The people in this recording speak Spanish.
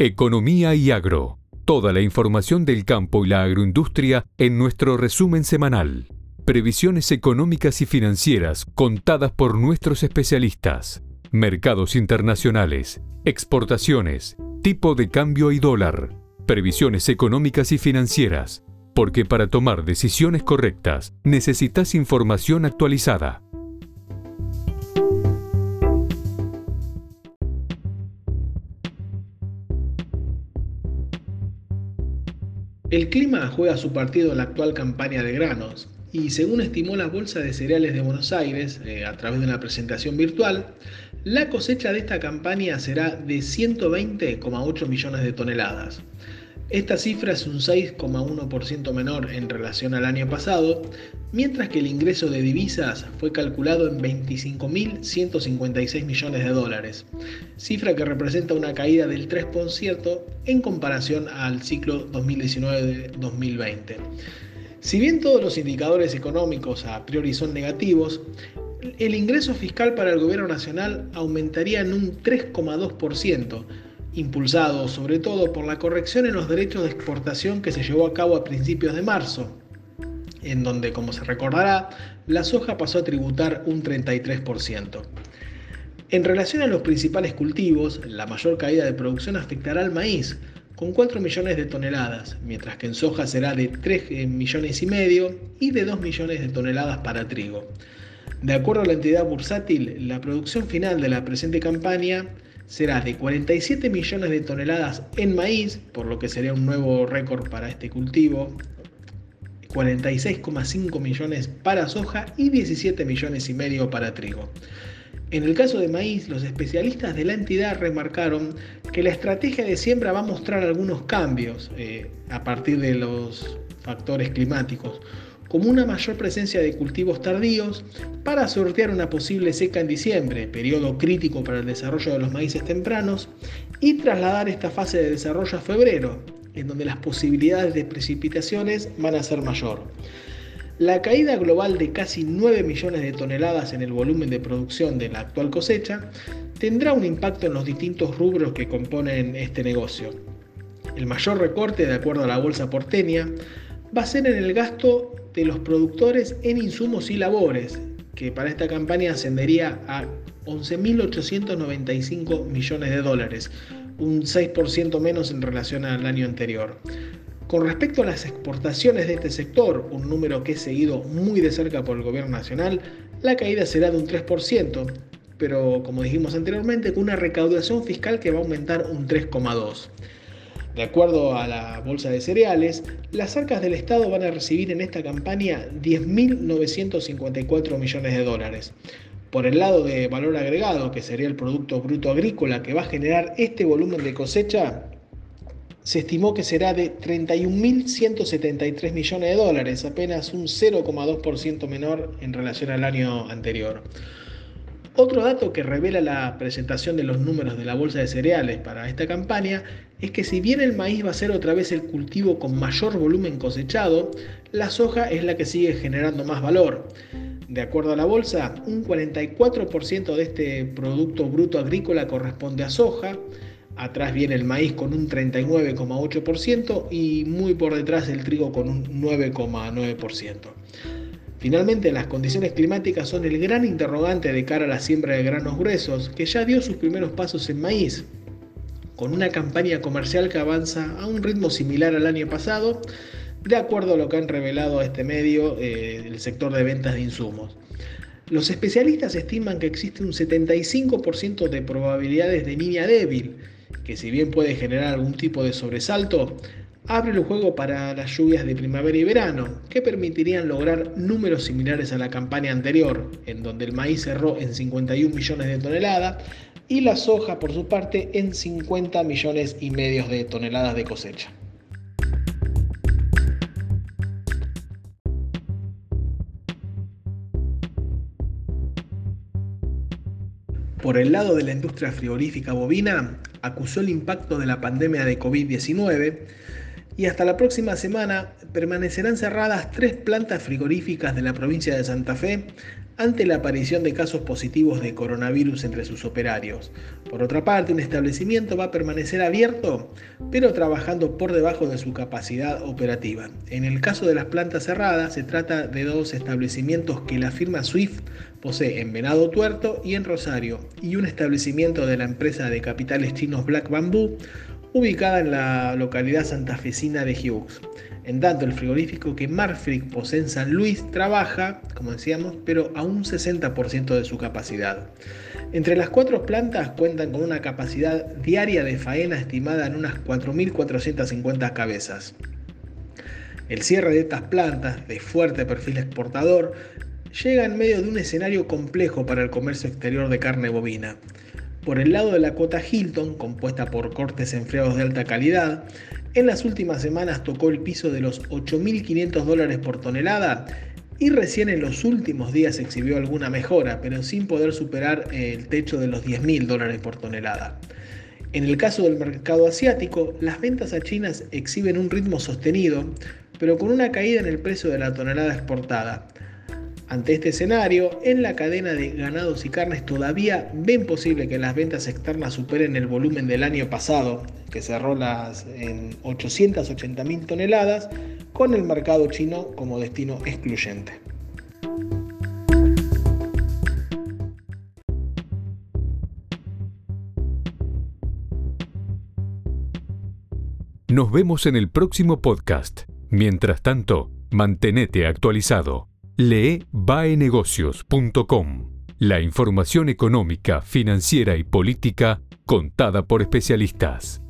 Economía y Agro. Toda la información del campo y la agroindustria en nuestro resumen semanal. Previsiones económicas y financieras contadas por nuestros especialistas. Mercados internacionales, exportaciones, tipo de cambio y dólar. Previsiones económicas y financieras. Porque para tomar decisiones correctas necesitas información actualizada. El clima juega su partido en la actual campaña de granos y según estimó la Bolsa de Cereales de Buenos Aires eh, a través de una presentación virtual, la cosecha de esta campaña será de 120,8 millones de toneladas. Esta cifra es un 6,1% menor en relación al año pasado, mientras que el ingreso de divisas fue calculado en 25.156 millones de dólares, cifra que representa una caída del 3% en comparación al ciclo 2019-2020. Si bien todos los indicadores económicos a priori son negativos, el ingreso fiscal para el gobierno nacional aumentaría en un 3,2%, impulsado sobre todo por la corrección en los derechos de exportación que se llevó a cabo a principios de marzo, en donde, como se recordará, la soja pasó a tributar un 33%. En relación a los principales cultivos, la mayor caída de producción afectará al maíz, con 4 millones de toneladas, mientras que en soja será de 3 eh, millones y medio y de 2 millones de toneladas para trigo. De acuerdo a la entidad bursátil, la producción final de la presente campaña será de 47 millones de toneladas en maíz, por lo que sería un nuevo récord para este cultivo, 46,5 millones para soja y 17 millones y medio para trigo. En el caso de maíz, los especialistas de la entidad remarcaron que la estrategia de siembra va a mostrar algunos cambios eh, a partir de los factores climáticos como una mayor presencia de cultivos tardíos para sortear una posible seca en diciembre, periodo crítico para el desarrollo de los maíces tempranos, y trasladar esta fase de desarrollo a febrero, en donde las posibilidades de precipitaciones van a ser mayor. La caída global de casi 9 millones de toneladas en el volumen de producción de la actual cosecha tendrá un impacto en los distintos rubros que componen este negocio. El mayor recorte, de acuerdo a la bolsa porteña, va a ser en el gasto de los productores en insumos y labores, que para esta campaña ascendería a 11.895 millones de dólares, un 6% menos en relación al año anterior. Con respecto a las exportaciones de este sector, un número que es seguido muy de cerca por el gobierno nacional, la caída será de un 3%, pero como dijimos anteriormente, con una recaudación fiscal que va a aumentar un 3,2%. De acuerdo a la Bolsa de Cereales, las arcas del Estado van a recibir en esta campaña 10.954 millones de dólares. Por el lado de valor agregado, que sería el Producto Bruto Agrícola que va a generar este volumen de cosecha, se estimó que será de 31.173 millones de dólares, apenas un 0,2% menor en relación al año anterior. Otro dato que revela la presentación de los números de la bolsa de cereales para esta campaña es que si bien el maíz va a ser otra vez el cultivo con mayor volumen cosechado, la soja es la que sigue generando más valor. De acuerdo a la bolsa, un 44% de este producto bruto agrícola corresponde a soja, atrás viene el maíz con un 39,8% y muy por detrás el trigo con un 9,9%. Finalmente, las condiciones climáticas son el gran interrogante de cara a la siembra de granos gruesos, que ya dio sus primeros pasos en maíz, con una campaña comercial que avanza a un ritmo similar al año pasado, de acuerdo a lo que han revelado a este medio eh, el sector de ventas de insumos. Los especialistas estiman que existe un 75% de probabilidades de niña débil, que si bien puede generar algún tipo de sobresalto, abre el juego para las lluvias de primavera y verano, que permitirían lograr números similares a la campaña anterior, en donde el maíz cerró en 51 millones de toneladas y la soja, por su parte, en 50 millones y medio de toneladas de cosecha. Por el lado de la industria frigorífica bovina, acusó el impacto de la pandemia de COVID-19 y hasta la próxima semana permanecerán cerradas tres plantas frigoríficas de la provincia de Santa Fe ante la aparición de casos positivos de coronavirus entre sus operarios. Por otra parte, un establecimiento va a permanecer abierto, pero trabajando por debajo de su capacidad operativa. En el caso de las plantas cerradas, se trata de dos establecimientos que la firma Swift posee en Venado Tuerto y en Rosario, y un establecimiento de la empresa de capitales chinos Black Bamboo, ubicada en la localidad santafesina de Hughes. En tanto, el frigorífico que Marfrig posee en San Luis trabaja, como decíamos, pero a un 60% de su capacidad. Entre las cuatro plantas cuentan con una capacidad diaria de faena estimada en unas 4.450 cabezas. El cierre de estas plantas, de fuerte perfil exportador, llega en medio de un escenario complejo para el comercio exterior de carne bovina. Por el lado de la cuota Hilton, compuesta por cortes enfriados de alta calidad, en las últimas semanas tocó el piso de los 8.500 dólares por tonelada y recién en los últimos días exhibió alguna mejora, pero sin poder superar el techo de los 10.000 dólares por tonelada. En el caso del mercado asiático, las ventas a China exhiben un ritmo sostenido, pero con una caída en el precio de la tonelada exportada. Ante este escenario, en la cadena de ganados y carnes todavía ven posible que las ventas externas superen el volumen del año pasado, que cerró las, en 880.000 toneladas, con el mercado chino como destino excluyente. Nos vemos en el próximo podcast. Mientras tanto, mantenete actualizado. Lee baenegocios.com. La información económica, financiera y política contada por especialistas.